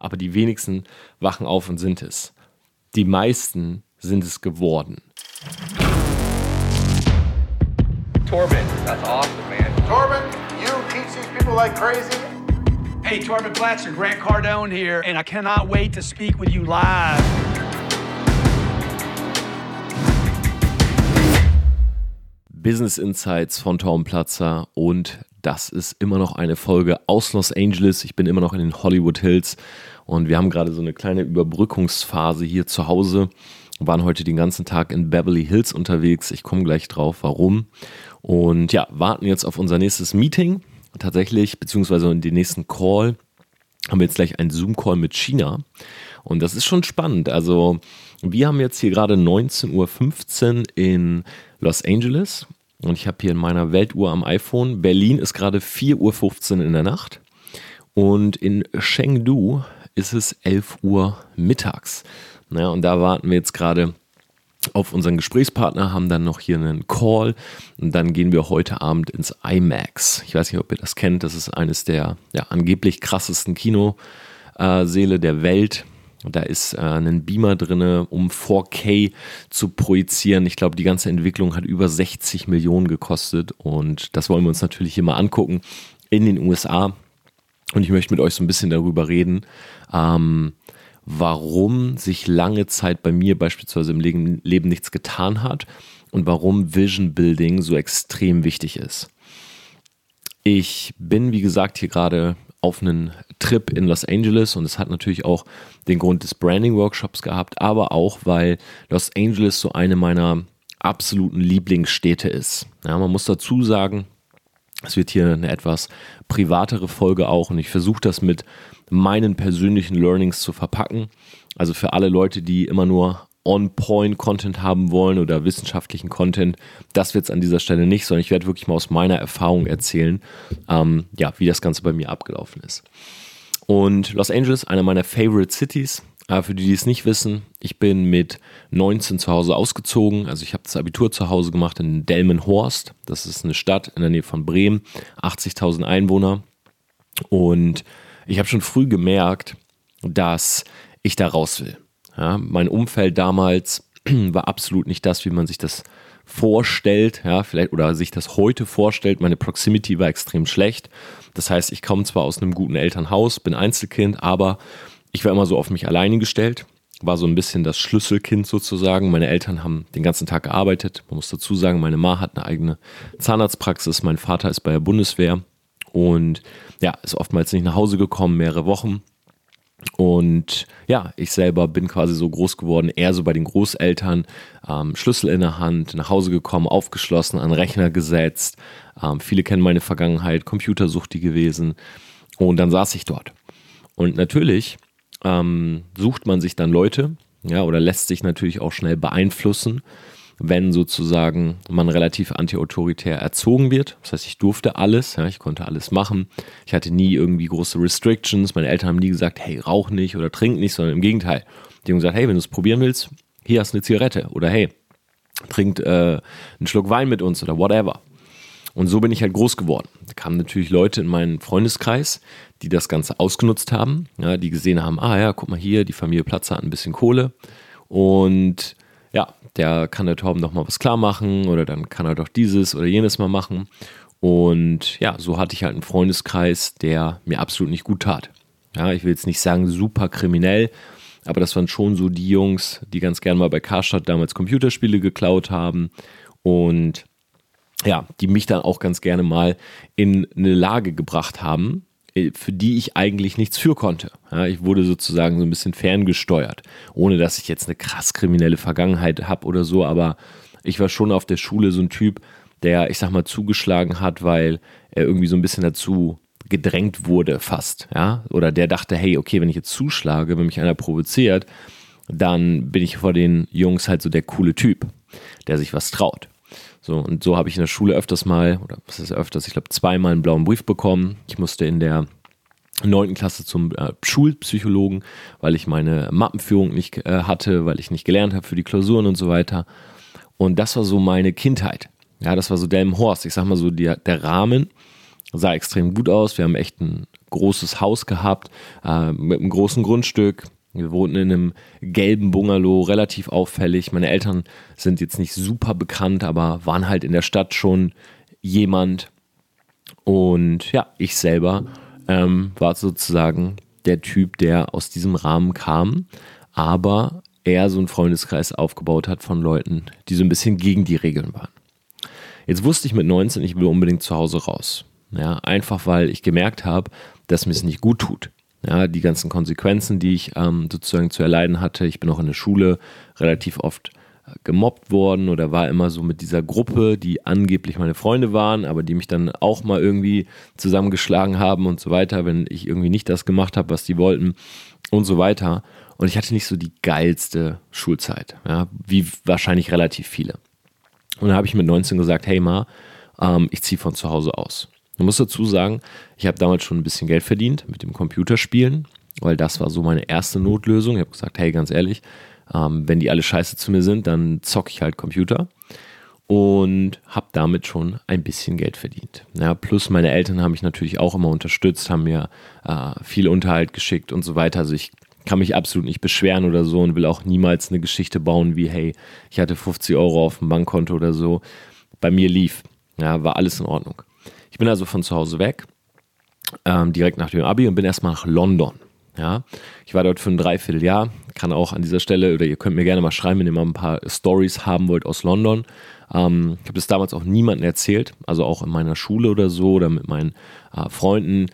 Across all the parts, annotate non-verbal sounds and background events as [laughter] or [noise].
aber die wenigsten wachen auf und sind es. Die meisten sind es geworden. Torben, that's awesome, man. Torben, you teach these people like crazy. Hey, Torben Platzer, Grant Cardone here, and I cannot wait to speak with you live. Business Insights von Tom Platzer und das ist immer noch eine Folge aus Los Angeles. Ich bin immer noch in den Hollywood Hills und wir haben gerade so eine kleine Überbrückungsphase hier zu Hause. Wir waren heute den ganzen Tag in Beverly Hills unterwegs. Ich komme gleich drauf, warum. Und ja, warten jetzt auf unser nächstes Meeting. Tatsächlich, beziehungsweise den nächsten Call haben wir jetzt gleich einen Zoom-Call mit China. Und das ist schon spannend. Also, wir haben jetzt hier gerade 19.15 Uhr in Los Angeles und ich habe hier in meiner Weltuhr am iPhone, Berlin ist gerade 4.15 Uhr in der Nacht und in Chengdu ist es 11 Uhr mittags. Naja, und da warten wir jetzt gerade auf unseren Gesprächspartner, haben dann noch hier einen Call und dann gehen wir heute Abend ins IMAX. Ich weiß nicht, ob ihr das kennt, das ist eines der ja, angeblich krassesten Kinosäle der Welt. Da ist äh, ein Beamer drin, um 4K zu projizieren. Ich glaube, die ganze Entwicklung hat über 60 Millionen gekostet und das wollen wir uns natürlich hier mal angucken in den USA. Und ich möchte mit euch so ein bisschen darüber reden, ähm, warum sich lange Zeit bei mir beispielsweise im Leben, Leben nichts getan hat und warum Vision Building so extrem wichtig ist. Ich bin, wie gesagt, hier gerade auf einen Trip in Los Angeles und es hat natürlich auch den Grund des Branding-Workshops gehabt, aber auch, weil Los Angeles so eine meiner absoluten Lieblingsstädte ist. Ja, man muss dazu sagen, es wird hier eine etwas privatere Folge auch und ich versuche das mit meinen persönlichen Learnings zu verpacken. Also für alle Leute, die immer nur On-Point-Content haben wollen oder wissenschaftlichen Content, das wird es an dieser Stelle nicht, sondern ich werde wirklich mal aus meiner Erfahrung erzählen, ähm, ja, wie das Ganze bei mir abgelaufen ist. Und Los Angeles, einer meiner Favorite Cities. Äh, für die, die es nicht wissen, ich bin mit 19 zu Hause ausgezogen. Also ich habe das Abitur zu Hause gemacht in Delmenhorst. Das ist eine Stadt in der Nähe von Bremen, 80.000 Einwohner. Und ich habe schon früh gemerkt, dass ich da raus will. Ja, mein Umfeld damals [clears throat] war absolut nicht das, wie man sich das vorstellt, ja, vielleicht oder sich das heute vorstellt. Meine Proximity war extrem schlecht. Das heißt, ich komme zwar aus einem guten Elternhaus, bin Einzelkind, aber ich war immer so auf mich alleine gestellt, war so ein bisschen das Schlüsselkind sozusagen. Meine Eltern haben den ganzen Tag gearbeitet. Man muss dazu sagen, meine Ma hat eine eigene Zahnarztpraxis, mein Vater ist bei der Bundeswehr und ja, ist oftmals nicht nach Hause gekommen, mehrere Wochen. Und ja, ich selber bin quasi so groß geworden, eher so bei den Großeltern, ähm, Schlüssel in der Hand, nach Hause gekommen, aufgeschlossen, an Rechner gesetzt. Ähm, viele kennen meine Vergangenheit, Computersuchti gewesen. Und dann saß ich dort. Und natürlich ähm, sucht man sich dann Leute, ja, oder lässt sich natürlich auch schnell beeinflussen wenn sozusagen man relativ antiautoritär erzogen wird. Das heißt, ich durfte alles, ja, ich konnte alles machen. Ich hatte nie irgendwie große Restrictions. Meine Eltern haben nie gesagt, hey, rauch nicht oder trink nicht, sondern im Gegenteil. Die haben gesagt, hey, wenn du es probieren willst, hier hast du eine Zigarette oder hey, trink äh, einen Schluck Wein mit uns oder whatever. Und so bin ich halt groß geworden. Da kamen natürlich Leute in meinen Freundeskreis, die das Ganze ausgenutzt haben, ja, die gesehen haben, ah ja, guck mal hier, die Familie Platzer hat ein bisschen Kohle. Und ja, der kann der Torben doch mal was klar machen oder dann kann er doch dieses oder jenes mal machen. Und ja, so hatte ich halt einen Freundeskreis, der mir absolut nicht gut tat. Ja, ich will jetzt nicht sagen super kriminell, aber das waren schon so die Jungs, die ganz gern mal bei Karstadt damals Computerspiele geklaut haben und ja, die mich dann auch ganz gerne mal in eine Lage gebracht haben, für die ich eigentlich nichts für konnte. Ja, ich wurde sozusagen so ein bisschen ferngesteuert, ohne dass ich jetzt eine krass kriminelle Vergangenheit habe oder so, aber ich war schon auf der Schule so ein Typ, der, ich sag mal, zugeschlagen hat, weil er irgendwie so ein bisschen dazu gedrängt wurde, fast, ja, oder der dachte, hey, okay, wenn ich jetzt zuschlage, wenn mich einer provoziert, dann bin ich vor den Jungs halt so der coole Typ, der sich was traut. So, und so habe ich in der Schule öfters mal, oder was ist öfters, ich glaube zweimal einen blauen Brief bekommen. Ich musste in der neunten Klasse zum äh, Schulpsychologen, weil ich meine Mappenführung nicht äh, hatte, weil ich nicht gelernt habe für die Klausuren und so weiter. Und das war so meine Kindheit. Ja, das war so Delmenhorst. Ich sag mal so, die, der Rahmen sah extrem gut aus. Wir haben echt ein großes Haus gehabt äh, mit einem großen Grundstück. Wir wohnten in einem gelben Bungalow, relativ auffällig. Meine Eltern sind jetzt nicht super bekannt, aber waren halt in der Stadt schon jemand. Und ja, ich selber ähm, war sozusagen der Typ, der aus diesem Rahmen kam, aber er so einen Freundeskreis aufgebaut hat von Leuten, die so ein bisschen gegen die Regeln waren. Jetzt wusste ich mit 19, ich will unbedingt zu Hause raus. Ja, einfach weil ich gemerkt habe, dass mir es nicht gut tut. Ja, die ganzen Konsequenzen, die ich ähm, sozusagen zu erleiden hatte. Ich bin auch in der Schule relativ oft äh, gemobbt worden oder war immer so mit dieser Gruppe, die angeblich meine Freunde waren, aber die mich dann auch mal irgendwie zusammengeschlagen haben und so weiter, wenn ich irgendwie nicht das gemacht habe, was die wollten und so weiter. Und ich hatte nicht so die geilste Schulzeit, ja, wie wahrscheinlich relativ viele. Und da habe ich mit 19 gesagt, hey Ma, ähm, ich ziehe von zu Hause aus. Man muss dazu sagen, ich habe damals schon ein bisschen Geld verdient mit dem Computerspielen, weil das war so meine erste Notlösung. Ich habe gesagt, hey, ganz ehrlich, ähm, wenn die alle scheiße zu mir sind, dann zocke ich halt Computer. Und habe damit schon ein bisschen Geld verdient. Ja, plus meine Eltern haben mich natürlich auch immer unterstützt, haben mir äh, viel Unterhalt geschickt und so weiter. Also ich kann mich absolut nicht beschweren oder so und will auch niemals eine Geschichte bauen wie, hey, ich hatte 50 Euro auf dem Bankkonto oder so. Bei mir lief. Ja, war alles in Ordnung. Ich bin also von zu Hause weg, ähm, direkt nach dem Abi und bin erstmal nach London. Ja, ich war dort für ein Dreivierteljahr. Kann auch an dieser Stelle, oder ihr könnt mir gerne mal schreiben, wenn ihr mal ein paar Stories haben wollt aus London. Ähm, ich habe das damals auch niemandem erzählt, also auch in meiner Schule oder so oder mit meinen äh, Freunden.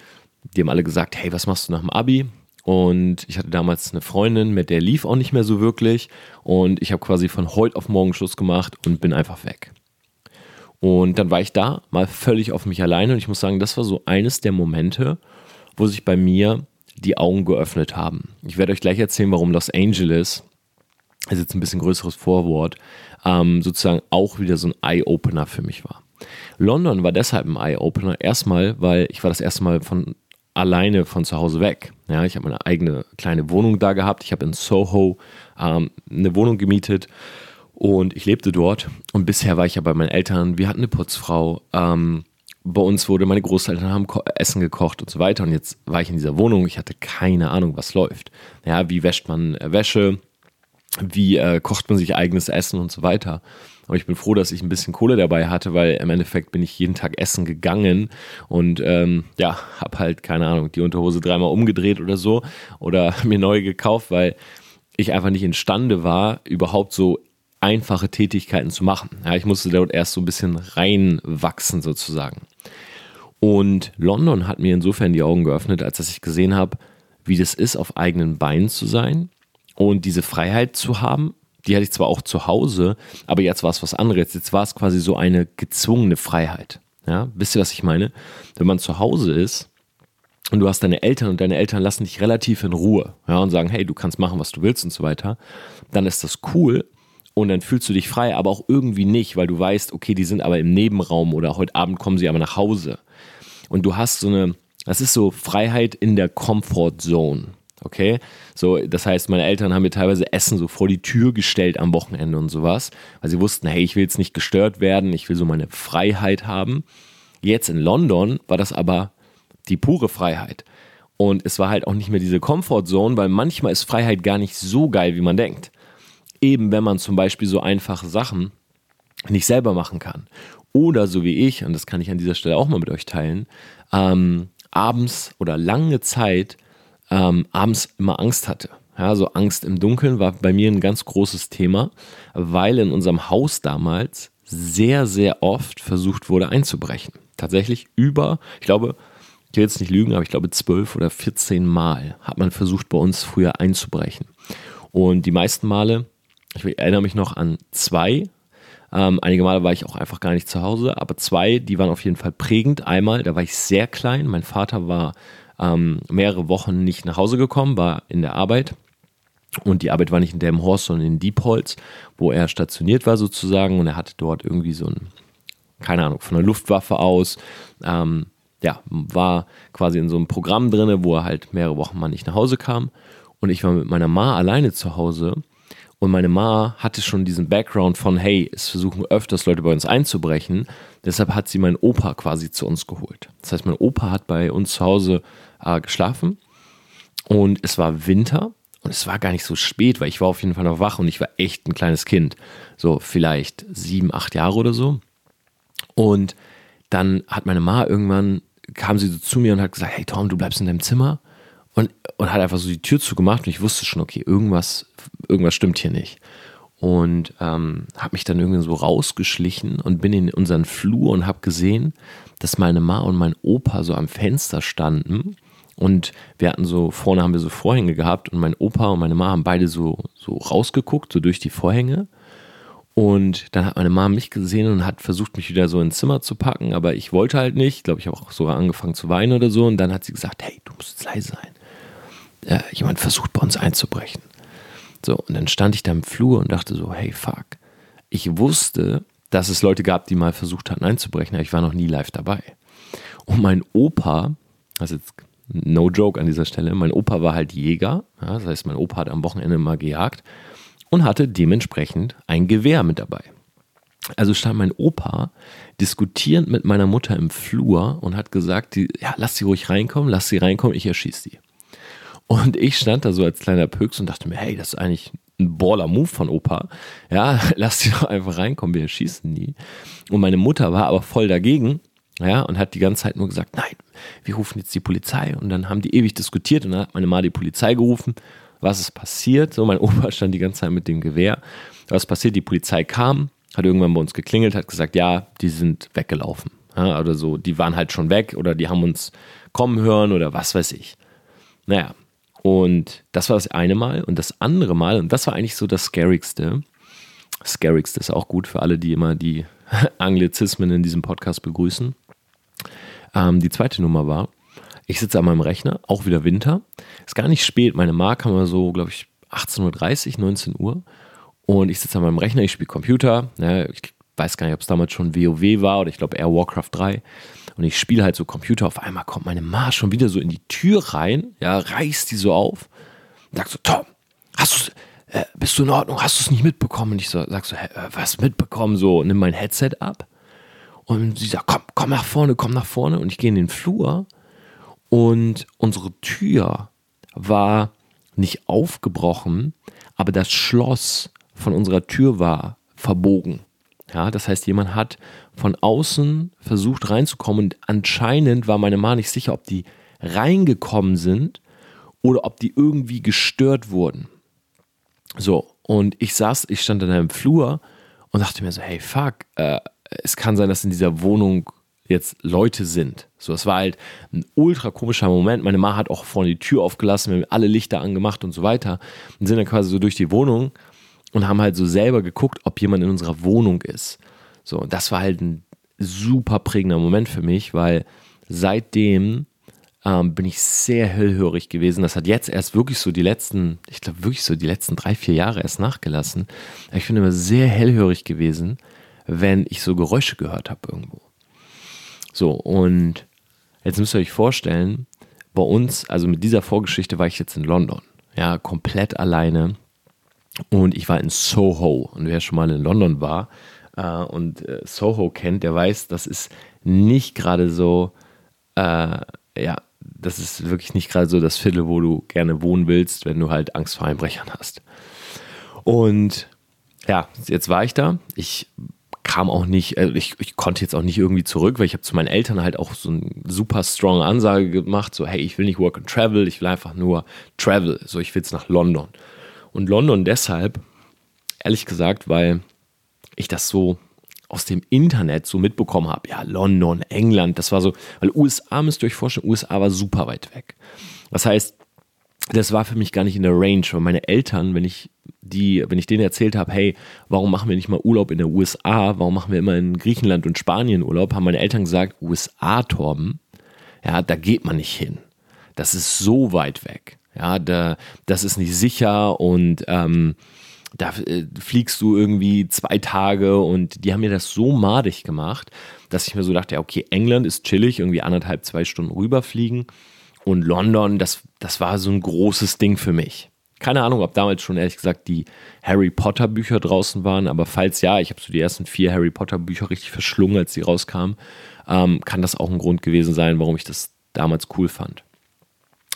Die haben alle gesagt: Hey, was machst du nach dem Abi? Und ich hatte damals eine Freundin, mit der lief auch nicht mehr so wirklich. Und ich habe quasi von heute auf morgen Schluss gemacht und bin einfach weg. Und dann war ich da, mal völlig auf mich alleine. Und ich muss sagen, das war so eines der Momente, wo sich bei mir die Augen geöffnet haben. Ich werde euch gleich erzählen, warum Los Angeles, das ist jetzt ein bisschen größeres Vorwort, ähm, sozusagen auch wieder so ein Eye-Opener für mich war. London war deshalb ein Eye-Opener. Erstmal, weil ich war das erste Mal von alleine von zu Hause weg. Ja, ich habe meine eigene kleine Wohnung da gehabt. Ich habe in Soho ähm, eine Wohnung gemietet und ich lebte dort. Und bisher war ich ja bei meinen Eltern. Wir hatten eine Putzfrau. Ähm, bei uns wurde, meine Großeltern haben Essen gekocht und so weiter. Und jetzt war ich in dieser Wohnung. Ich hatte keine Ahnung, was läuft. Ja, wie wäscht man äh, Wäsche? Wie äh, kocht man sich eigenes Essen und so weiter. Aber ich bin froh, dass ich ein bisschen Kohle dabei hatte, weil im Endeffekt bin ich jeden Tag essen gegangen und ähm, ja, habe halt, keine Ahnung, die Unterhose dreimal umgedreht oder so oder [laughs] mir neu gekauft, weil ich einfach nicht imstande war, überhaupt so einfache Tätigkeiten zu machen. Ja, ich musste dort erst so ein bisschen reinwachsen sozusagen. Und London hat mir insofern die Augen geöffnet, als dass ich gesehen habe, wie das ist, auf eigenen Beinen zu sein und diese Freiheit zu haben, die hatte ich zwar auch zu Hause, aber jetzt war es was anderes. Jetzt war es quasi so eine gezwungene Freiheit. Ja, wisst ihr, was ich meine? Wenn man zu Hause ist und du hast deine Eltern und deine Eltern lassen dich relativ in Ruhe ja, und sagen, hey, du kannst machen, was du willst und so weiter, dann ist das cool und dann fühlst du dich frei, aber auch irgendwie nicht, weil du weißt, okay, die sind aber im Nebenraum oder heute Abend kommen sie aber nach Hause. Und du hast so eine, das ist so Freiheit in der Comfort Zone. Okay, so das heißt, meine Eltern haben mir teilweise Essen so vor die Tür gestellt am Wochenende und sowas, weil sie wussten, hey, ich will jetzt nicht gestört werden, ich will so meine Freiheit haben. Jetzt in London war das aber die pure Freiheit. Und es war halt auch nicht mehr diese Comfortzone, weil manchmal ist Freiheit gar nicht so geil, wie man denkt. Eben wenn man zum Beispiel so einfache Sachen nicht selber machen kann. Oder so wie ich, und das kann ich an dieser Stelle auch mal mit euch teilen, ähm, abends oder lange Zeit ähm, abends immer Angst hatte. Ja, so Angst im Dunkeln war bei mir ein ganz großes Thema, weil in unserem Haus damals sehr, sehr oft versucht wurde einzubrechen. Tatsächlich über, ich glaube, ich will jetzt nicht lügen, aber ich glaube zwölf oder 14 Mal hat man versucht bei uns früher einzubrechen. Und die meisten Male, ich erinnere mich noch an zwei, ähm, einige Male war ich auch einfach gar nicht zu Hause, aber zwei, die waren auf jeden Fall prägend. Einmal, da war ich sehr klein, mein Vater war ähm, mehrere Wochen nicht nach Hause gekommen, war in der Arbeit. Und die Arbeit war nicht in Delmenhorst, sondern in Diepholz, wo er stationiert war sozusagen. Und er hatte dort irgendwie so ein, keine Ahnung, von der Luftwaffe aus, ähm, ja, war quasi in so einem Programm drin, wo er halt mehrere Wochen mal nicht nach Hause kam. Und ich war mit meiner Ma alleine zu Hause. Und meine Ma hatte schon diesen Background von, hey, es versuchen öfters Leute bei uns einzubrechen. Deshalb hat sie meinen Opa quasi zu uns geholt. Das heißt, mein Opa hat bei uns zu Hause äh, geschlafen und es war Winter und es war gar nicht so spät, weil ich war auf jeden Fall noch wach und ich war echt ein kleines Kind. So vielleicht sieben, acht Jahre oder so. Und dann hat meine Ma irgendwann, kam sie so zu mir und hat gesagt, hey Tom, du bleibst in deinem Zimmer. Und, und hat einfach so die Tür zugemacht und ich wusste schon, okay, irgendwas, irgendwas stimmt hier nicht. Und ähm, habe mich dann irgendwie so rausgeschlichen und bin in unseren Flur und habe gesehen, dass meine Ma und mein Opa so am Fenster standen. Und wir hatten so, vorne haben wir so Vorhänge gehabt und mein Opa und meine Ma haben beide so, so rausgeguckt, so durch die Vorhänge. Und dann hat meine Mama mich gesehen und hat versucht, mich wieder so ins Zimmer zu packen, aber ich wollte halt nicht. Ich glaube, ich habe auch sogar angefangen zu weinen oder so. Und dann hat sie gesagt, hey, du musst leise sein. Äh, jemand versucht bei uns einzubrechen. So, und dann stand ich da im Flur und dachte so, hey, fuck. Ich wusste, dass es Leute gab, die mal versucht hatten einzubrechen, aber ich war noch nie live dabei. Und mein Opa, also jetzt no joke an dieser Stelle, mein Opa war halt Jäger. Ja, das heißt, mein Opa hat am Wochenende mal gejagt und hatte dementsprechend ein Gewehr mit dabei. Also stand mein Opa diskutierend mit meiner Mutter im Flur und hat gesagt, die, ja, lass sie ruhig reinkommen, lass sie reinkommen, ich erschieße sie. Und ich stand da so als kleiner Pöks und dachte mir, hey, das ist eigentlich ein Baller-Move von Opa. Ja, [laughs] lass sie doch einfach reinkommen, wir erschießen die. Und meine Mutter war aber voll dagegen, ja, und hat die ganze Zeit nur gesagt, nein, wir rufen jetzt die Polizei. Und dann haben die ewig diskutiert und dann hat meine Ma die Polizei gerufen was ist passiert. So, mein [laughs] Opa stand die ganze Zeit mit dem Gewehr. Was passiert? Die Polizei kam, hat irgendwann bei uns geklingelt, hat gesagt, ja, die sind weggelaufen. Ja, oder so, die waren halt schon weg oder die haben uns kommen hören oder was weiß ich. Naja, und das war das eine Mal. Und das andere Mal, und das war eigentlich so das Scarigste, Scarigste ist auch gut für alle, die immer die [laughs] Anglizismen in diesem Podcast begrüßen. Ähm, die zweite Nummer war, ich sitze an meinem Rechner, auch wieder Winter. Ist gar nicht spät. Meine Mark haben wir so, glaube ich, 18.30 Uhr, 19 Uhr. Und ich sitze an meinem Rechner, ich spiele Computer. Ja, ich weiß gar nicht, ob es damals schon WoW war oder ich glaube eher Warcraft 3. Und ich spiele halt so Computer. Auf einmal kommt meine Ma schon wieder so in die Tür rein, ja, reißt die so auf. Und sagt so, Tom, hast du, äh, bist du in Ordnung? Hast du es nicht mitbekommen? Und ich so, sag so, äh, was mitbekommen? So, nimm mein Headset ab. Und sie sagt, komm, komm nach vorne, komm nach vorne. Und ich gehe in den Flur und unsere Tür war nicht aufgebrochen, aber das Schloss von unserer Tür war verbogen. Ja, das heißt, jemand hat von außen versucht reinzukommen und anscheinend war meine Mama nicht sicher, ob die reingekommen sind oder ob die irgendwie gestört wurden. So, und ich saß, ich stand in einem Flur und dachte mir so, hey, fuck, äh, es kann sein, dass in dieser Wohnung jetzt Leute sind. So, es war halt ein ultra komischer Moment. Meine Mama hat auch vorne die Tür aufgelassen, wir haben alle Lichter angemacht und so weiter und sind dann quasi so durch die Wohnung und haben halt so selber geguckt, ob jemand in unserer Wohnung ist. So, und das war halt ein super prägender Moment für mich, weil seitdem ähm, bin ich sehr hellhörig gewesen. Das hat jetzt erst wirklich so die letzten, ich glaube wirklich so die letzten drei, vier Jahre erst nachgelassen. Ich bin immer sehr hellhörig gewesen, wenn ich so Geräusche gehört habe irgendwo. So, und jetzt müsst ihr euch vorstellen, bei uns, also mit dieser Vorgeschichte war ich jetzt in London. Ja, komplett alleine. Und ich war in Soho. Und wer schon mal in London war äh, und äh, Soho kennt, der weiß, das ist nicht gerade so, äh, ja, das ist wirklich nicht gerade so das Viertel, wo du gerne wohnen willst, wenn du halt Angst vor Einbrechern hast. Und ja, jetzt war ich da. Ich kam auch nicht, also ich, ich konnte jetzt auch nicht irgendwie zurück, weil ich habe zu meinen Eltern halt auch so eine super strong Ansage gemacht, so hey, ich will nicht work and travel, ich will einfach nur travel, so ich will jetzt nach London. Und London deshalb, ehrlich gesagt, weil ich das so aus dem Internet so mitbekommen habe, ja, London, England, das war so, weil USA müsst ihr euch vorstellen, USA war super weit weg. Das heißt, das war für mich gar nicht in der Range, weil meine Eltern, wenn ich die, wenn ich denen erzählt habe, hey, warum machen wir nicht mal Urlaub in der USA, warum machen wir immer in Griechenland und Spanien Urlaub, haben meine Eltern gesagt, USA, Torben, ja, da geht man nicht hin. Das ist so weit weg. Ja, da, das ist nicht sicher und ähm, da äh, fliegst du irgendwie zwei Tage und die haben mir das so madig gemacht, dass ich mir so dachte, ja, okay, England ist chillig, irgendwie anderthalb, zwei Stunden rüberfliegen und London, das, das war so ein großes Ding für mich keine Ahnung, ob damals schon ehrlich gesagt die Harry Potter Bücher draußen waren, aber falls ja, ich habe so die ersten vier Harry Potter Bücher richtig verschlungen, als sie rauskamen, ähm, kann das auch ein Grund gewesen sein, warum ich das damals cool fand.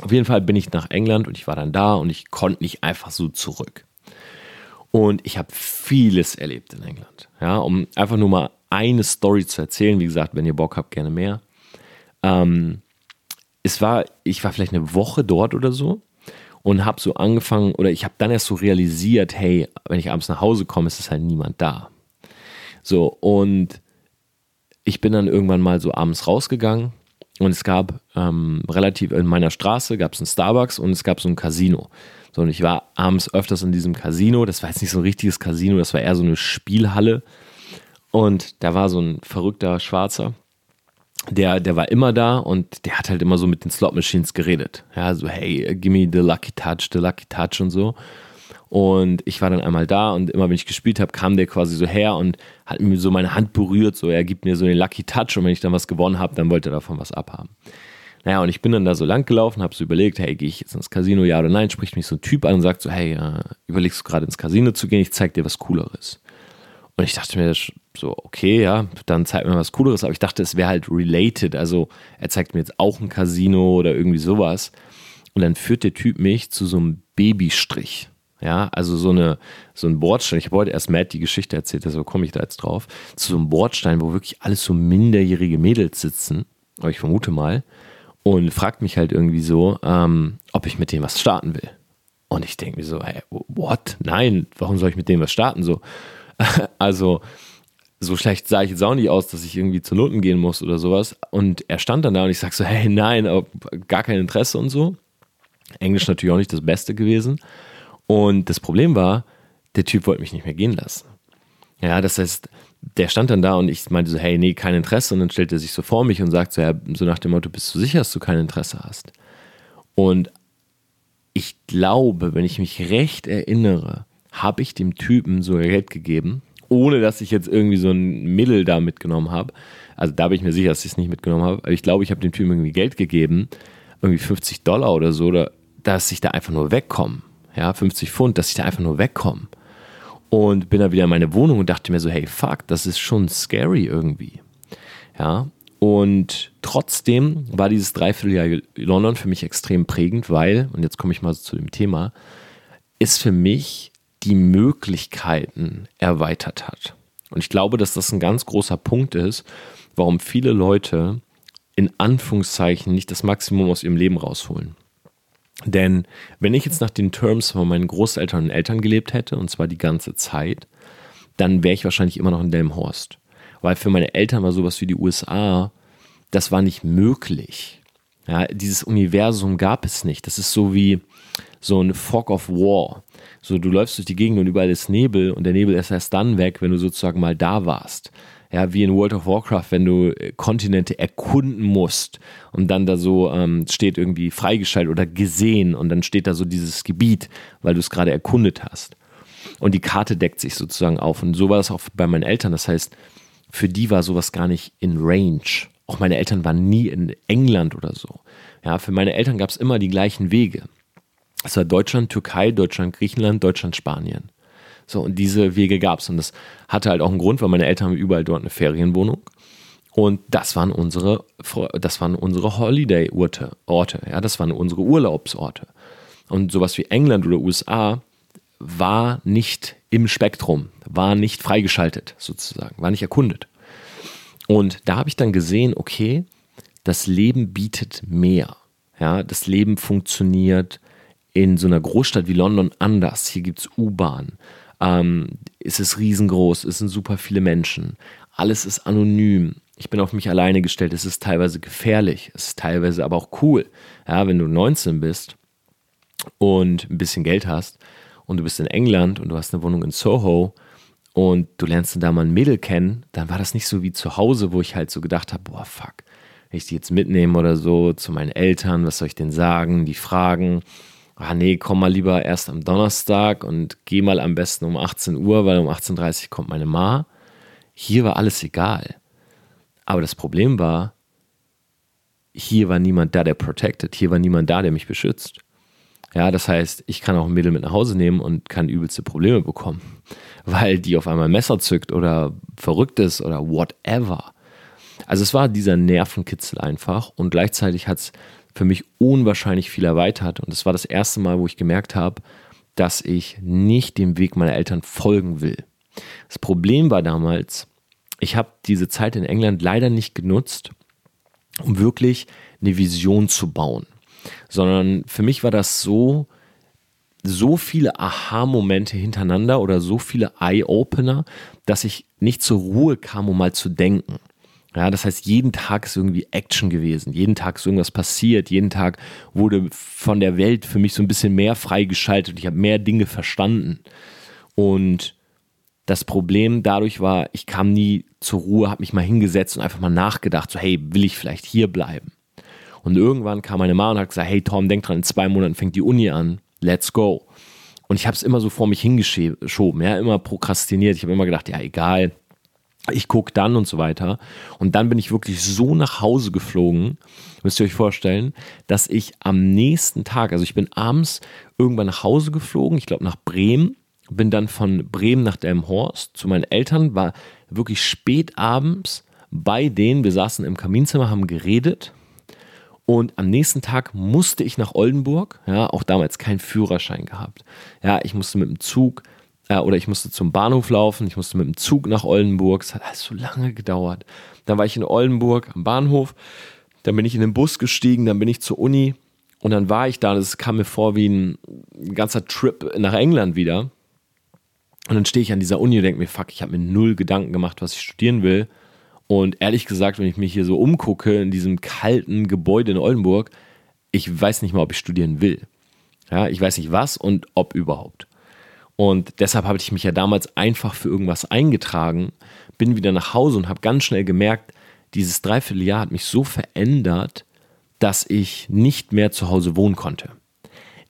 Auf jeden Fall bin ich nach England und ich war dann da und ich konnte nicht einfach so zurück. Und ich habe vieles erlebt in England. Ja, um einfach nur mal eine Story zu erzählen. Wie gesagt, wenn ihr Bock habt, gerne mehr. Ähm, es war, ich war vielleicht eine Woche dort oder so und habe so angefangen, oder ich habe dann erst so realisiert, hey, wenn ich abends nach Hause komme, ist es halt niemand da. So, und ich bin dann irgendwann mal so abends rausgegangen und es gab ähm, relativ in meiner Straße gab es ein Starbucks und es gab so ein Casino. So, und ich war abends öfters in diesem Casino. Das war jetzt nicht so ein richtiges Casino, das war eher so eine Spielhalle. Und da war so ein verrückter Schwarzer, der, der war immer da und der hat halt immer so mit den Slot Machines geredet. Ja, so, hey, give me the lucky touch, the lucky touch und so. Und ich war dann einmal da und immer wenn ich gespielt habe, kam der quasi so her und hat mir so meine Hand berührt, so er gibt mir so den Lucky Touch und wenn ich dann was gewonnen habe, dann wollte er davon was abhaben. Naja, und ich bin dann da so lang gelaufen, habe so überlegt, hey, gehe ich jetzt ins Casino, ja oder nein? Spricht mich so ein Typ an und sagt so, hey, äh, überlegst du gerade ins Casino zu gehen? Ich zeig dir was Cooleres. Und ich dachte mir so, okay, ja, dann zeigt mir was Cooleres. Aber ich dachte, es wäre halt related. Also er zeigt mir jetzt auch ein Casino oder irgendwie sowas. Und dann führt der Typ mich zu so einem Babystrich. Ja, also so, eine, so ein Bordstein. Ich habe heute erst Matt die Geschichte erzählt, deshalb komme ich da jetzt drauf. Zu so einem Bordstein, wo wirklich alles so minderjährige Mädels sitzen. Aber ich vermute mal. Und fragt mich halt irgendwie so, ähm, ob ich mit dem was starten will. Und ich denke mir so, hey, what? Nein, warum soll ich mit dem was starten? So, [laughs] also, so schlecht sah ich jetzt auch nicht aus, dass ich irgendwie zu Noten gehen muss oder sowas. Und er stand dann da und ich sag so, hey, nein, gar kein Interesse und so. Englisch natürlich auch nicht das Beste gewesen. Und das Problem war, der Typ wollte mich nicht mehr gehen lassen. Ja, das heißt, der stand dann da und ich meinte so, hey, nee, kein Interesse. Und dann stellt er sich so vor mich und sagt so, ja, so nach dem Motto, bist du sicher, dass du kein Interesse hast? Und ich glaube, wenn ich mich recht erinnere, habe ich dem Typen so Geld gegeben, ohne dass ich jetzt irgendwie so ein Mittel da mitgenommen habe. Also da bin ich mir sicher, dass ich es nicht mitgenommen habe. Aber ich glaube, ich habe dem Typen irgendwie Geld gegeben, irgendwie 50 Dollar oder so, dass ich da einfach nur wegkomme. Ja, 50 Pfund, dass ich da einfach nur wegkomme. Und bin dann wieder in meine Wohnung und dachte mir so, hey, fuck, das ist schon scary irgendwie. Ja, und trotzdem war dieses Dreivierteljahr London für mich extrem prägend, weil, und jetzt komme ich mal zu dem Thema, ist für mich die Möglichkeiten erweitert hat. Und ich glaube, dass das ein ganz großer Punkt ist, warum viele Leute in Anführungszeichen nicht das Maximum aus ihrem Leben rausholen. Denn wenn ich jetzt nach den Terms von meinen Großeltern und Eltern gelebt hätte, und zwar die ganze Zeit, dann wäre ich wahrscheinlich immer noch in Delmhorst. Weil für meine Eltern war sowas wie die USA, das war nicht möglich. Ja, dieses Universum gab es nicht. Das ist so wie so ein Fog of War. So, du läufst durch die Gegend und überall ist Nebel und der Nebel ist erst dann weg, wenn du sozusagen mal da warst. Ja, wie in World of Warcraft, wenn du äh, Kontinente erkunden musst und dann da so ähm, steht irgendwie freigeschaltet oder gesehen und dann steht da so dieses Gebiet, weil du es gerade erkundet hast. Und die Karte deckt sich sozusagen auf. Und so war das auch bei meinen Eltern. Das heißt, für die war sowas gar nicht in Range. Auch meine Eltern waren nie in England oder so. Ja, für meine Eltern gab es immer die gleichen Wege. Es war Deutschland, Türkei, Deutschland, Griechenland, Deutschland, Spanien. So, und diese Wege gab es. Und das hatte halt auch einen Grund, weil meine Eltern haben überall dort eine Ferienwohnung. Und das waren unsere, das waren unsere Holiday-Orte, Orte, ja, das waren unsere Urlaubsorte. Und sowas wie England oder USA war nicht im Spektrum, war nicht freigeschaltet sozusagen, war nicht erkundet. Und da habe ich dann gesehen, okay, das Leben bietet mehr. Ja, das Leben funktioniert in so einer Großstadt wie London anders. Hier gibt es U-Bahn. Ähm, es ist riesengroß, es sind super viele Menschen. Alles ist anonym. Ich bin auf mich alleine gestellt. Es ist teilweise gefährlich. Es ist teilweise aber auch cool. Ja, wenn du 19 bist und ein bisschen Geld hast und du bist in England und du hast eine Wohnung in Soho und du lernst da mal ein Mädel kennen, dann war das nicht so wie zu Hause, wo ich halt so gedacht habe, boah, fuck, wenn ich die jetzt mitnehme oder so zu meinen Eltern, was soll ich denn sagen, die fragen, ah nee, komm mal lieber erst am Donnerstag und geh mal am besten um 18 Uhr, weil um 18.30 Uhr kommt meine Ma. Hier war alles egal. Aber das Problem war, hier war niemand da, der protected. Hier war niemand da, der mich beschützt. Ja, das heißt, ich kann auch ein Mädel mit nach Hause nehmen und kann übelste Probleme bekommen, [laughs] weil die auf einmal ein Messer zückt oder verrückt ist oder whatever. Also es war dieser Nervenkitzel einfach und gleichzeitig hat es für mich unwahrscheinlich viel erweitert und es war das erste Mal, wo ich gemerkt habe, dass ich nicht dem Weg meiner Eltern folgen will. Das Problem war damals, ich habe diese Zeit in England leider nicht genutzt, um wirklich eine Vision zu bauen, sondern für mich war das so, so viele Aha-Momente hintereinander oder so viele Eye-Opener, dass ich nicht zur Ruhe kam, um mal zu denken. Ja, das heißt, jeden Tag ist irgendwie Action gewesen. Jeden Tag ist irgendwas passiert. Jeden Tag wurde von der Welt für mich so ein bisschen mehr freigeschaltet. Ich habe mehr Dinge verstanden. Und das Problem dadurch war, ich kam nie zur Ruhe, habe mich mal hingesetzt und einfach mal nachgedacht, so hey, will ich vielleicht hier bleiben? Und irgendwann kam meine Mama und hat gesagt, hey Tom, denk dran, in zwei Monaten fängt die Uni an, let's go. Und ich habe es immer so vor mich hingeschoben, ja, immer prokrastiniert. Ich habe immer gedacht, ja, egal, ich gucke dann und so weiter. Und dann bin ich wirklich so nach Hause geflogen, müsst ihr euch vorstellen, dass ich am nächsten Tag, also ich bin abends irgendwann nach Hause geflogen, ich glaube nach Bremen, bin dann von Bremen nach Delmhorst zu meinen Eltern, war wirklich spät abends bei denen, wir saßen im Kaminzimmer, haben geredet. Und am nächsten Tag musste ich nach Oldenburg, ja, auch damals keinen Führerschein gehabt. Ja, ich musste mit dem Zug oder ich musste zum Bahnhof laufen, ich musste mit dem Zug nach Oldenburg. Es hat alles so lange gedauert. Dann war ich in Oldenburg am Bahnhof, dann bin ich in den Bus gestiegen, dann bin ich zur Uni und dann war ich da. Das kam mir vor wie ein ganzer Trip nach England wieder. Und dann stehe ich an dieser Uni und denke mir, fuck, ich habe mir null Gedanken gemacht, was ich studieren will. Und ehrlich gesagt, wenn ich mich hier so umgucke in diesem kalten Gebäude in Oldenburg, ich weiß nicht mal, ob ich studieren will. Ja, ich weiß nicht was und ob überhaupt. Und deshalb habe ich mich ja damals einfach für irgendwas eingetragen, bin wieder nach Hause und habe ganz schnell gemerkt, dieses Dreivierteljahr hat mich so verändert, dass ich nicht mehr zu Hause wohnen konnte.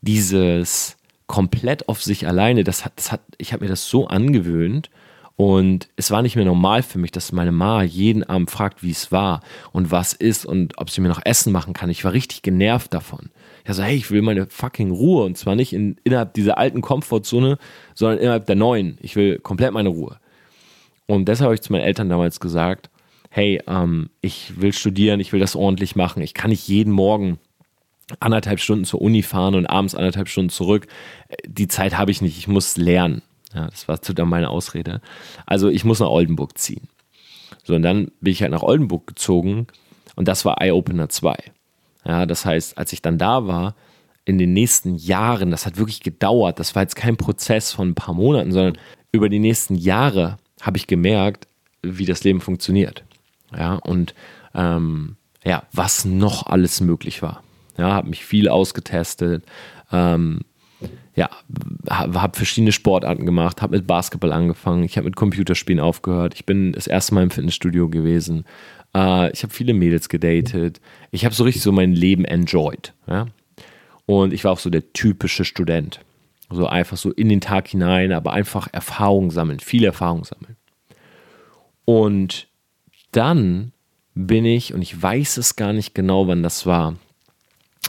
Dieses komplett auf sich alleine, das hat, das hat, ich habe mir das so angewöhnt und es war nicht mehr normal für mich, dass meine Ma jeden Abend fragt, wie es war und was ist und ob sie mir noch Essen machen kann. Ich war richtig genervt davon. Ich so, hey, ich will meine fucking Ruhe und zwar nicht in, innerhalb dieser alten Komfortzone, sondern innerhalb der neuen. Ich will komplett meine Ruhe. Und deshalb habe ich zu meinen Eltern damals gesagt, hey, ähm, ich will studieren, ich will das ordentlich machen. Ich kann nicht jeden Morgen anderthalb Stunden zur Uni fahren und abends anderthalb Stunden zurück. Die Zeit habe ich nicht, ich muss lernen. Ja, das war zu dann meine Ausrede. Also ich muss nach Oldenburg ziehen. So, und dann bin ich halt nach Oldenburg gezogen und das war Eye Opener 2. Ja, das heißt, als ich dann da war, in den nächsten Jahren, das hat wirklich gedauert, das war jetzt kein Prozess von ein paar Monaten, sondern über die nächsten Jahre habe ich gemerkt, wie das Leben funktioniert. Ja, und ähm, ja, was noch alles möglich war. Ja, habe mich viel ausgetestet, ähm, ja, habe hab verschiedene Sportarten gemacht, habe mit Basketball angefangen, ich habe mit Computerspielen aufgehört, ich bin das erste Mal im Fitnessstudio gewesen, äh, ich habe viele Mädels gedatet. Ich habe so richtig so mein Leben enjoyed. Ja? Und ich war auch so der typische Student. So einfach so in den Tag hinein, aber einfach Erfahrung sammeln, viel Erfahrung sammeln. Und dann bin ich, und ich weiß es gar nicht genau, wann das war,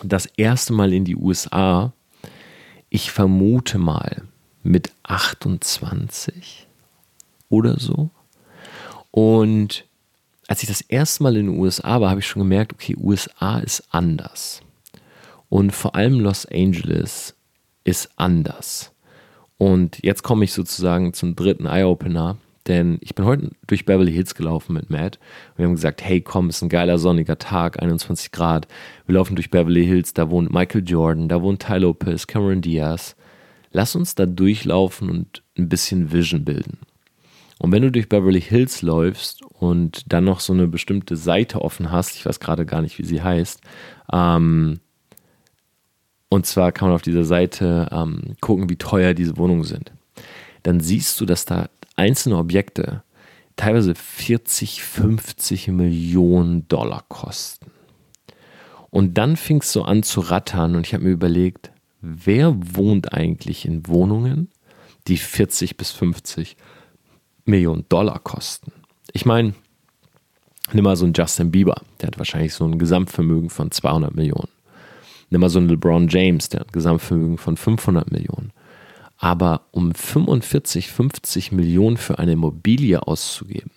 das erste Mal in die USA. Ich vermute mal mit 28 oder so. Und als ich das erste Mal in den USA war, habe ich schon gemerkt, okay, USA ist anders. Und vor allem Los Angeles ist anders. Und jetzt komme ich sozusagen zum dritten Eye-Opener, denn ich bin heute durch Beverly Hills gelaufen mit Matt. Wir haben gesagt, hey komm, ist ein geiler sonniger Tag, 21 Grad. Wir laufen durch Beverly Hills, da wohnt Michael Jordan, da wohnt Ty Lopez, Cameron Diaz. Lass uns da durchlaufen und ein bisschen Vision bilden. Und wenn du durch Beverly Hills läufst und dann noch so eine bestimmte Seite offen hast, ich weiß gerade gar nicht, wie sie heißt, ähm, und zwar kann man auf dieser Seite ähm, gucken, wie teuer diese Wohnungen sind. Dann siehst du, dass da einzelne Objekte teilweise 40, 50 Millionen Dollar kosten. Und dann fing es so an zu rattern und ich habe mir überlegt, wer wohnt eigentlich in Wohnungen, die 40 bis 50 Millionen Millionen Dollar kosten. Ich meine, nimm mal so einen Justin Bieber, der hat wahrscheinlich so ein Gesamtvermögen von 200 Millionen. Nimm mal so einen LeBron James, der hat ein Gesamtvermögen von 500 Millionen. Aber um 45, 50 Millionen für eine Immobilie auszugeben,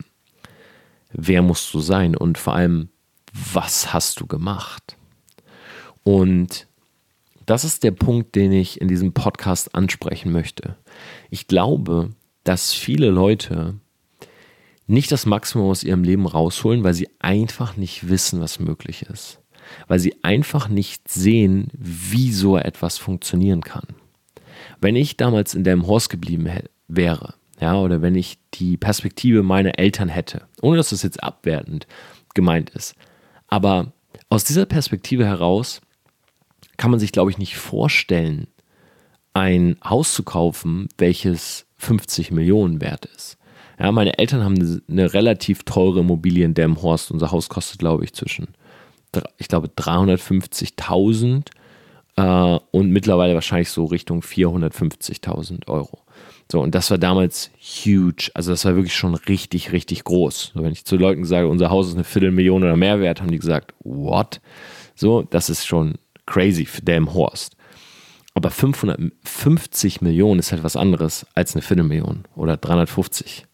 wer musst du sein und vor allem, was hast du gemacht? Und das ist der Punkt, den ich in diesem Podcast ansprechen möchte. Ich glaube, dass viele Leute nicht das Maximum aus ihrem Leben rausholen, weil sie einfach nicht wissen, was möglich ist. Weil sie einfach nicht sehen, wie so etwas funktionieren kann. Wenn ich damals in dem Horst geblieben wäre, ja, oder wenn ich die Perspektive meiner Eltern hätte, ohne dass das jetzt abwertend gemeint ist, aber aus dieser Perspektive heraus kann man sich, glaube ich, nicht vorstellen, ein Haus zu kaufen, welches 50 Millionen wert ist. Ja, meine Eltern haben eine relativ teure Immobilie in Delmenhorst. Unser Haus kostet, glaube ich, zwischen, ich glaube, 350.000 äh, und mittlerweile wahrscheinlich so Richtung 450.000 Euro. So, und das war damals huge. Also, das war wirklich schon richtig, richtig groß. So, wenn ich zu Leuten sage, unser Haus ist eine Viertelmillion oder mehr wert, haben die gesagt, what? So, das ist schon crazy für Delmenhorst. Aber 550 Millionen ist halt was anderes als eine Viertelmillion oder 350.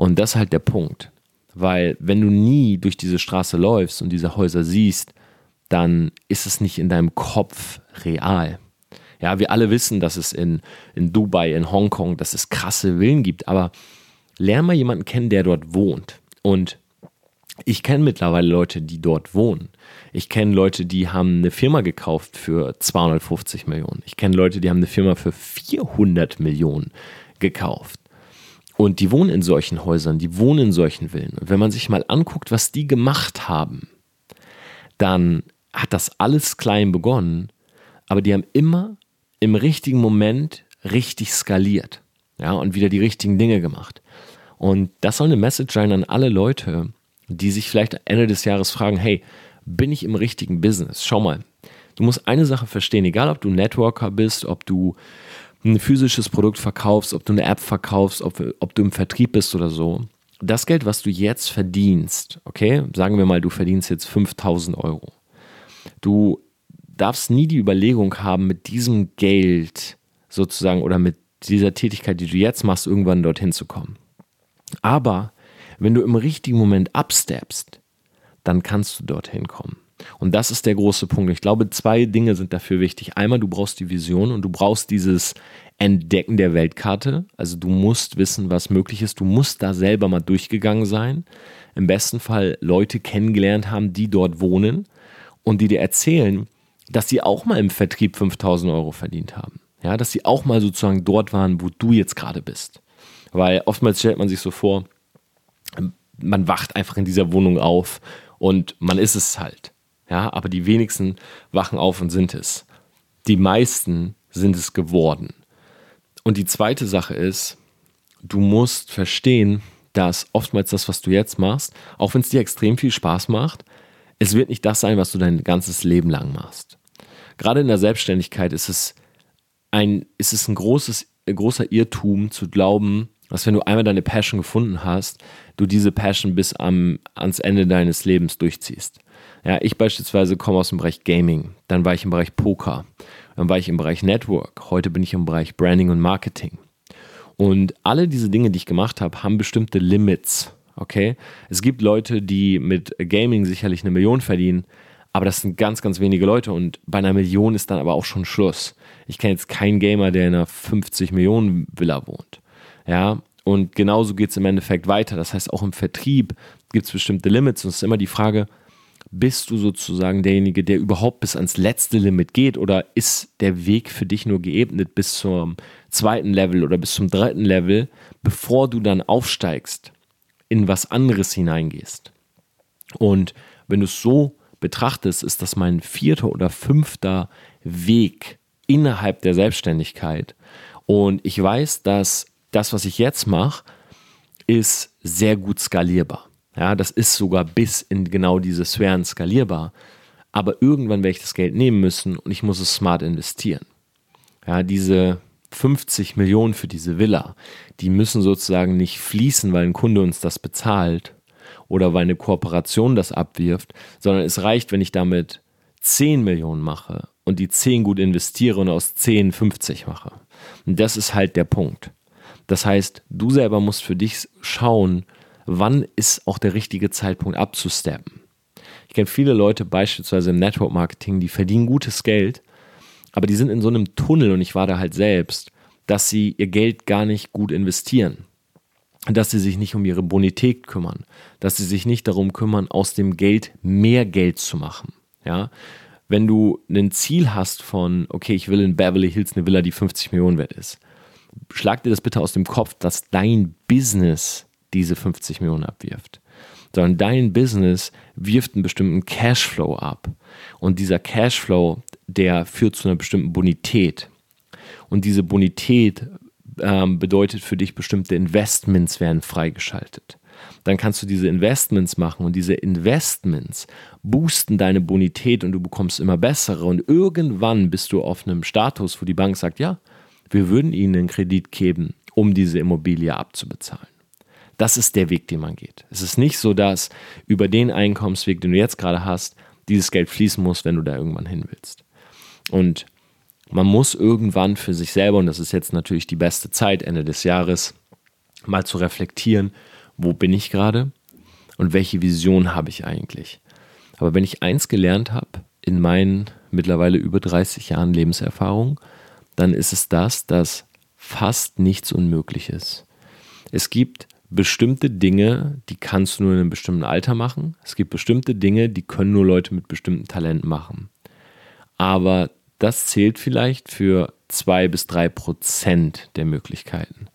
Und das ist halt der Punkt. Weil wenn du nie durch diese Straße läufst und diese Häuser siehst, dann ist es nicht in deinem Kopf real. Ja, wir alle wissen, dass es in, in Dubai, in Hongkong, dass es krasse Villen gibt, aber lern mal jemanden kennen, der dort wohnt. Und ich kenne mittlerweile Leute, die dort wohnen. Ich kenne Leute, die haben eine Firma gekauft für 250 Millionen. Ich kenne Leute, die haben eine Firma für 400 Millionen gekauft. Und die wohnen in solchen Häusern, die wohnen in solchen Villen. Und wenn man sich mal anguckt, was die gemacht haben, dann hat das alles klein begonnen, aber die haben immer im richtigen Moment richtig skaliert. Ja, und wieder die richtigen Dinge gemacht. Und das soll eine Message sein an alle Leute, die sich vielleicht Ende des Jahres fragen, hey, bin ich im richtigen Business? Schau mal, du musst eine Sache verstehen, egal ob du Networker bist, ob du ein physisches Produkt verkaufst, ob du eine App verkaufst, ob, ob du im Vertrieb bist oder so. Das Geld, was du jetzt verdienst, okay, sagen wir mal, du verdienst jetzt 5000 Euro. Du darfst nie die Überlegung haben, mit diesem Geld sozusagen oder mit dieser Tätigkeit, die du jetzt machst, irgendwann dorthin zu kommen. Aber wenn du im richtigen Moment absteppst, dann kannst du dorthin kommen. Und das ist der große Punkt. Ich glaube, zwei Dinge sind dafür wichtig. Einmal, du brauchst die Vision und du brauchst dieses Entdecken der Weltkarte. Also du musst wissen, was möglich ist. Du musst da selber mal durchgegangen sein. Im besten Fall Leute kennengelernt haben, die dort wohnen und die dir erzählen, dass sie auch mal im Vertrieb 5000 Euro verdient haben. Ja, dass sie auch mal sozusagen dort waren, wo du jetzt gerade bist. Weil oftmals stellt man sich so vor, man wacht einfach in dieser Wohnung auf und man ist es halt. Ja, aber die wenigsten wachen auf und sind es. Die meisten sind es geworden. Und die zweite Sache ist, du musst verstehen, dass oftmals das, was du jetzt machst, auch wenn es dir extrem viel Spaß macht, es wird nicht das sein, was du dein ganzes Leben lang machst. Gerade in der Selbstständigkeit ist es ein, ist es ein großes, großer Irrtum zu glauben, dass wenn du einmal deine Passion gefunden hast, du diese Passion bis am, ans Ende deines Lebens durchziehst. Ja, ich beispielsweise komme aus dem Bereich Gaming, dann war ich im Bereich Poker, dann war ich im Bereich Network, heute bin ich im Bereich Branding und Marketing. Und alle diese Dinge, die ich gemacht habe, haben bestimmte Limits. Okay? Es gibt Leute, die mit Gaming sicherlich eine Million verdienen, aber das sind ganz, ganz wenige Leute und bei einer Million ist dann aber auch schon Schluss. Ich kenne jetzt keinen Gamer, der in einer 50 Millionen Villa wohnt. Ja, und genauso geht es im Endeffekt weiter. Das heißt, auch im Vertrieb gibt es bestimmte Limits und es ist immer die Frage, bist du sozusagen derjenige, der überhaupt bis ans letzte Limit geht oder ist der Weg für dich nur geebnet bis zum zweiten Level oder bis zum dritten Level, bevor du dann aufsteigst, in was anderes hineingehst? Und wenn du es so betrachtest, ist das mein vierter oder fünfter Weg innerhalb der Selbstständigkeit. Und ich weiß, dass das, was ich jetzt mache, ist sehr gut skalierbar. Ja, das ist sogar bis in genau diese Sphären skalierbar. Aber irgendwann werde ich das Geld nehmen müssen und ich muss es smart investieren. Ja, diese 50 Millionen für diese Villa, die müssen sozusagen nicht fließen, weil ein Kunde uns das bezahlt oder weil eine Kooperation das abwirft, sondern es reicht, wenn ich damit 10 Millionen mache und die 10 gut investiere und aus 10 50 mache. Und das ist halt der Punkt. Das heißt, du selber musst für dich schauen, wann ist auch der richtige Zeitpunkt abzusteppen. Ich kenne viele Leute beispielsweise im Network Marketing, die verdienen gutes Geld, aber die sind in so einem Tunnel und ich war da halt selbst, dass sie ihr Geld gar nicht gut investieren. Dass sie sich nicht um ihre Bonität kümmern, dass sie sich nicht darum kümmern, aus dem Geld mehr Geld zu machen. Ja, wenn du ein Ziel hast von, okay, ich will in Beverly Hills eine Villa, die 50 Millionen wert ist, schlag dir das bitte aus dem Kopf, dass dein Business diese 50 Millionen abwirft. Sondern dein Business wirft einen bestimmten Cashflow ab. Und dieser Cashflow, der führt zu einer bestimmten Bonität. Und diese Bonität ähm, bedeutet für dich, bestimmte Investments werden freigeschaltet. Dann kannst du diese Investments machen und diese Investments boosten deine Bonität und du bekommst immer bessere. Und irgendwann bist du auf einem Status, wo die Bank sagt, ja, wir würden ihnen einen Kredit geben, um diese Immobilie abzubezahlen. Das ist der Weg, den man geht. Es ist nicht so, dass über den Einkommensweg, den du jetzt gerade hast, dieses Geld fließen muss, wenn du da irgendwann hin willst. Und man muss irgendwann für sich selber, und das ist jetzt natürlich die beste Zeit, Ende des Jahres, mal zu reflektieren, wo bin ich gerade und welche Vision habe ich eigentlich. Aber wenn ich eins gelernt habe in meinen mittlerweile über 30 Jahren Lebenserfahrung, dann ist es das, dass fast nichts unmöglich ist. Es gibt bestimmte Dinge, die kannst du nur in einem bestimmten Alter machen. Es gibt bestimmte Dinge, die können nur Leute mit bestimmten Talenten machen. Aber das zählt vielleicht für zwei bis drei Prozent der Möglichkeiten.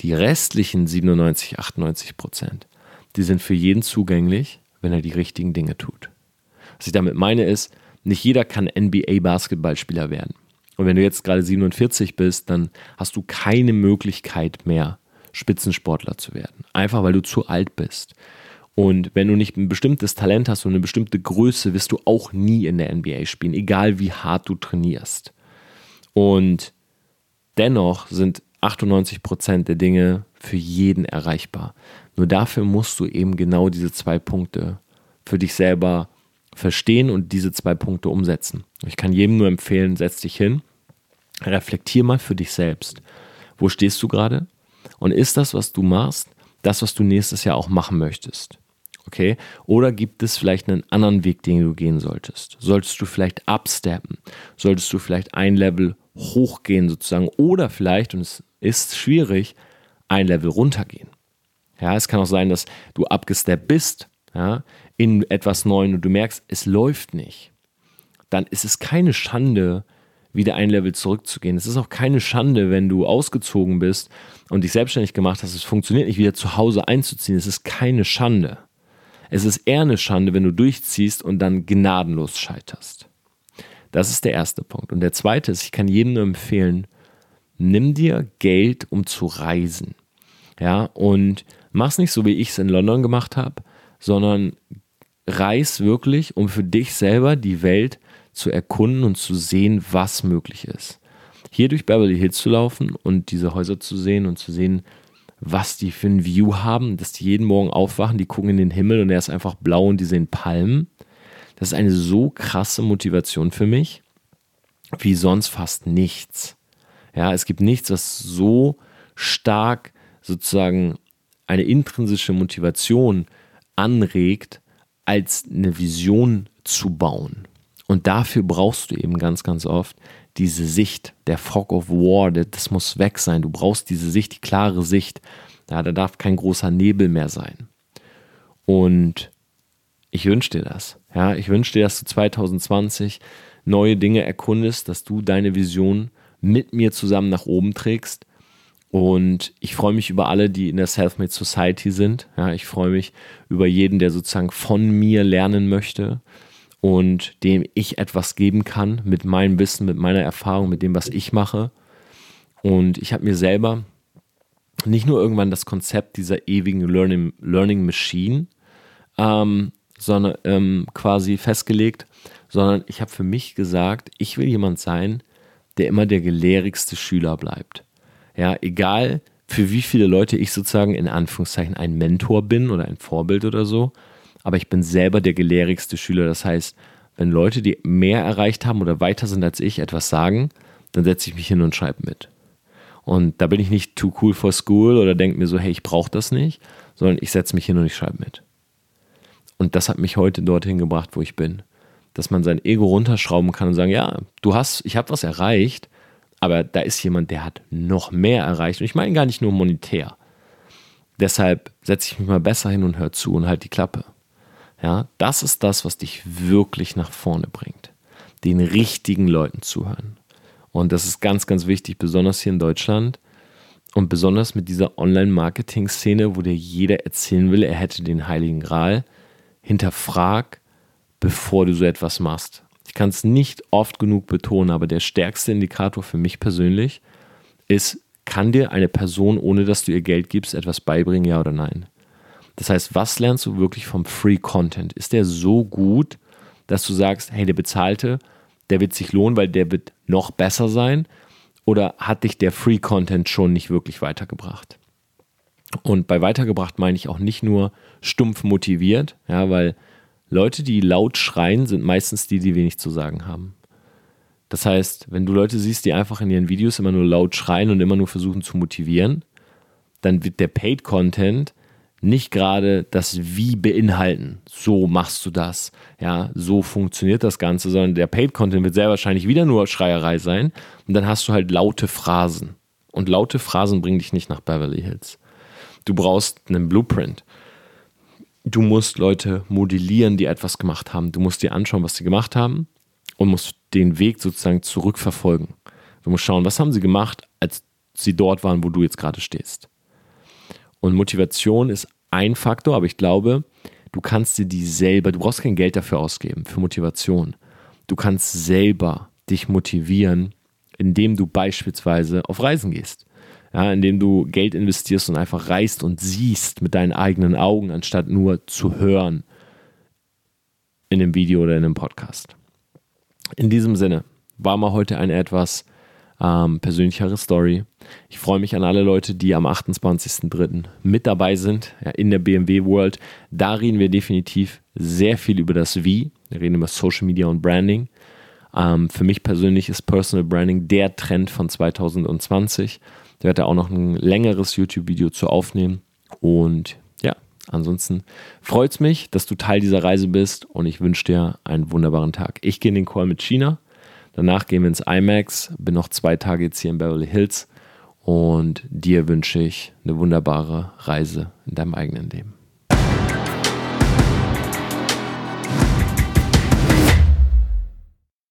Die restlichen 97, 98 Prozent, die sind für jeden zugänglich, wenn er die richtigen Dinge tut. Was ich damit meine ist, nicht jeder kann NBA-Basketballspieler werden. Und wenn du jetzt gerade 47 bist, dann hast du keine Möglichkeit mehr, Spitzensportler zu werden. Einfach weil du zu alt bist. Und wenn du nicht ein bestimmtes Talent hast und eine bestimmte Größe, wirst du auch nie in der NBA spielen, egal wie hart du trainierst. Und dennoch sind 98 Prozent der Dinge für jeden erreichbar. Nur dafür musst du eben genau diese zwei Punkte für dich selber verstehen und diese zwei Punkte umsetzen. Ich kann jedem nur empfehlen, setz dich hin, reflektier mal für dich selbst. Wo stehst du gerade? Und ist das, was du machst, das, was du nächstes Jahr auch machen möchtest? Okay? Oder gibt es vielleicht einen anderen Weg, den du gehen solltest? Solltest du vielleicht absteppen? Solltest du vielleicht ein Level hochgehen sozusagen? Oder vielleicht, und es ist schwierig, ein Level runtergehen. Ja, es kann auch sein, dass du abgesteppt bist, ja, in etwas Neuem und du merkst, es läuft nicht. Dann ist es keine Schande, wieder ein Level zurückzugehen. Es ist auch keine Schande, wenn du ausgezogen bist und dich selbstständig gemacht hast, es funktioniert nicht, wieder zu Hause einzuziehen. Es ist keine Schande. Es ist eher eine Schande, wenn du durchziehst und dann gnadenlos scheiterst. Das ist der erste Punkt. Und der zweite ist, ich kann jedem nur empfehlen, nimm dir Geld, um zu reisen. Ja, und mach's nicht so, wie ich es in London gemacht habe, sondern reis wirklich, um für dich selber die Welt zu erkunden und zu sehen, was möglich ist. Hier durch Beverly Hills zu laufen und diese Häuser zu sehen und zu sehen, was die für ein View haben, dass die jeden Morgen aufwachen, die gucken in den Himmel und er ist einfach blau und die sehen Palmen. Das ist eine so krasse Motivation für mich, wie sonst fast nichts. Ja, es gibt nichts, was so stark sozusagen eine intrinsische Motivation anregt, als eine Vision zu bauen. Und dafür brauchst du eben ganz, ganz oft diese Sicht, der Fog of War, das muss weg sein. Du brauchst diese Sicht, die klare Sicht. Ja, da darf kein großer Nebel mehr sein. Und ich wünsche dir das. Ja, ich wünsche dir, dass du 2020 neue Dinge erkundest, dass du deine Vision mit mir zusammen nach oben trägst. Und ich freue mich über alle, die in der Selfmade Society sind. Ja, ich freue mich über jeden, der sozusagen von mir lernen möchte und dem ich etwas geben kann mit meinem Wissen, mit meiner Erfahrung, mit dem, was ich mache. Und ich habe mir selber nicht nur irgendwann das Konzept dieser ewigen Learning, Learning Machine ähm, sondern, ähm, quasi festgelegt, sondern ich habe für mich gesagt, ich will jemand sein, der immer der gelehrigste Schüler bleibt. Ja, egal für wie viele Leute ich sozusagen in Anführungszeichen ein Mentor bin oder ein Vorbild oder so, aber ich bin selber der gelehrigste Schüler. Das heißt, wenn Leute, die mehr erreicht haben oder weiter sind als ich, etwas sagen, dann setze ich mich hin und schreibe mit. Und da bin ich nicht too cool for school oder denke mir so, hey, ich brauche das nicht, sondern ich setze mich hin und ich schreibe mit. Und das hat mich heute dorthin gebracht, wo ich bin. Dass man sein Ego runterschrauben kann und sagen, ja, du hast, ich habe was erreicht, aber da ist jemand, der hat noch mehr erreicht. Und ich meine gar nicht nur monetär. Deshalb setze ich mich mal besser hin und höre zu und halt die Klappe. Ja, das ist das, was dich wirklich nach vorne bringt. Den richtigen Leuten zuhören. Und das ist ganz, ganz wichtig, besonders hier in Deutschland und besonders mit dieser Online-Marketing-Szene, wo dir jeder erzählen will, er hätte den Heiligen Gral. Hinterfrag, bevor du so etwas machst. Ich kann es nicht oft genug betonen, aber der stärkste Indikator für mich persönlich ist, kann dir eine Person, ohne dass du ihr Geld gibst, etwas beibringen, ja oder nein? Das heißt, was lernst du wirklich vom Free Content? Ist der so gut, dass du sagst, hey, der bezahlte der wird sich lohnen, weil der wird noch besser sein? Oder hat dich der Free Content schon nicht wirklich weitergebracht? Und bei weitergebracht meine ich auch nicht nur stumpf motiviert, ja, weil Leute, die laut schreien, sind meistens die, die wenig zu sagen haben. Das heißt, wenn du Leute siehst, die einfach in ihren Videos immer nur laut schreien und immer nur versuchen zu motivieren, dann wird der Paid Content nicht gerade das Wie beinhalten. So machst du das. Ja, so funktioniert das Ganze, sondern der Paid Content wird sehr wahrscheinlich wieder nur Schreierei sein. Und dann hast du halt laute Phrasen. Und laute Phrasen bringen dich nicht nach Beverly Hills. Du brauchst einen Blueprint. Du musst Leute modellieren, die etwas gemacht haben. Du musst dir anschauen, was sie gemacht haben und musst den Weg sozusagen zurückverfolgen. Du musst schauen, was haben sie gemacht, als sie dort waren, wo du jetzt gerade stehst. Und Motivation ist ein Faktor, aber ich glaube, du kannst dir die selber, du brauchst kein Geld dafür ausgeben, für Motivation. Du kannst selber dich motivieren, indem du beispielsweise auf Reisen gehst. Ja, indem du Geld investierst und einfach reist und siehst mit deinen eigenen Augen, anstatt nur zu hören in einem Video oder in einem Podcast. In diesem Sinne war mal heute eine etwas ähm, persönlichere Story. Ich freue mich an alle Leute, die am 28.03. mit dabei sind ja, in der BMW World. Da reden wir definitiv sehr viel über das Wie. Wir reden über Social Media und Branding. Ähm, für mich persönlich ist Personal Branding der Trend von 2020. Ich werde da auch noch ein längeres YouTube-Video zu aufnehmen. Und ja, ansonsten freut es mich, dass du Teil dieser Reise bist und ich wünsche dir einen wunderbaren Tag. Ich gehe in den Call mit China. Danach gehen wir ins IMAX. Bin noch zwei Tage jetzt hier in Beverly Hills. Und dir wünsche ich eine wunderbare Reise in deinem eigenen Leben.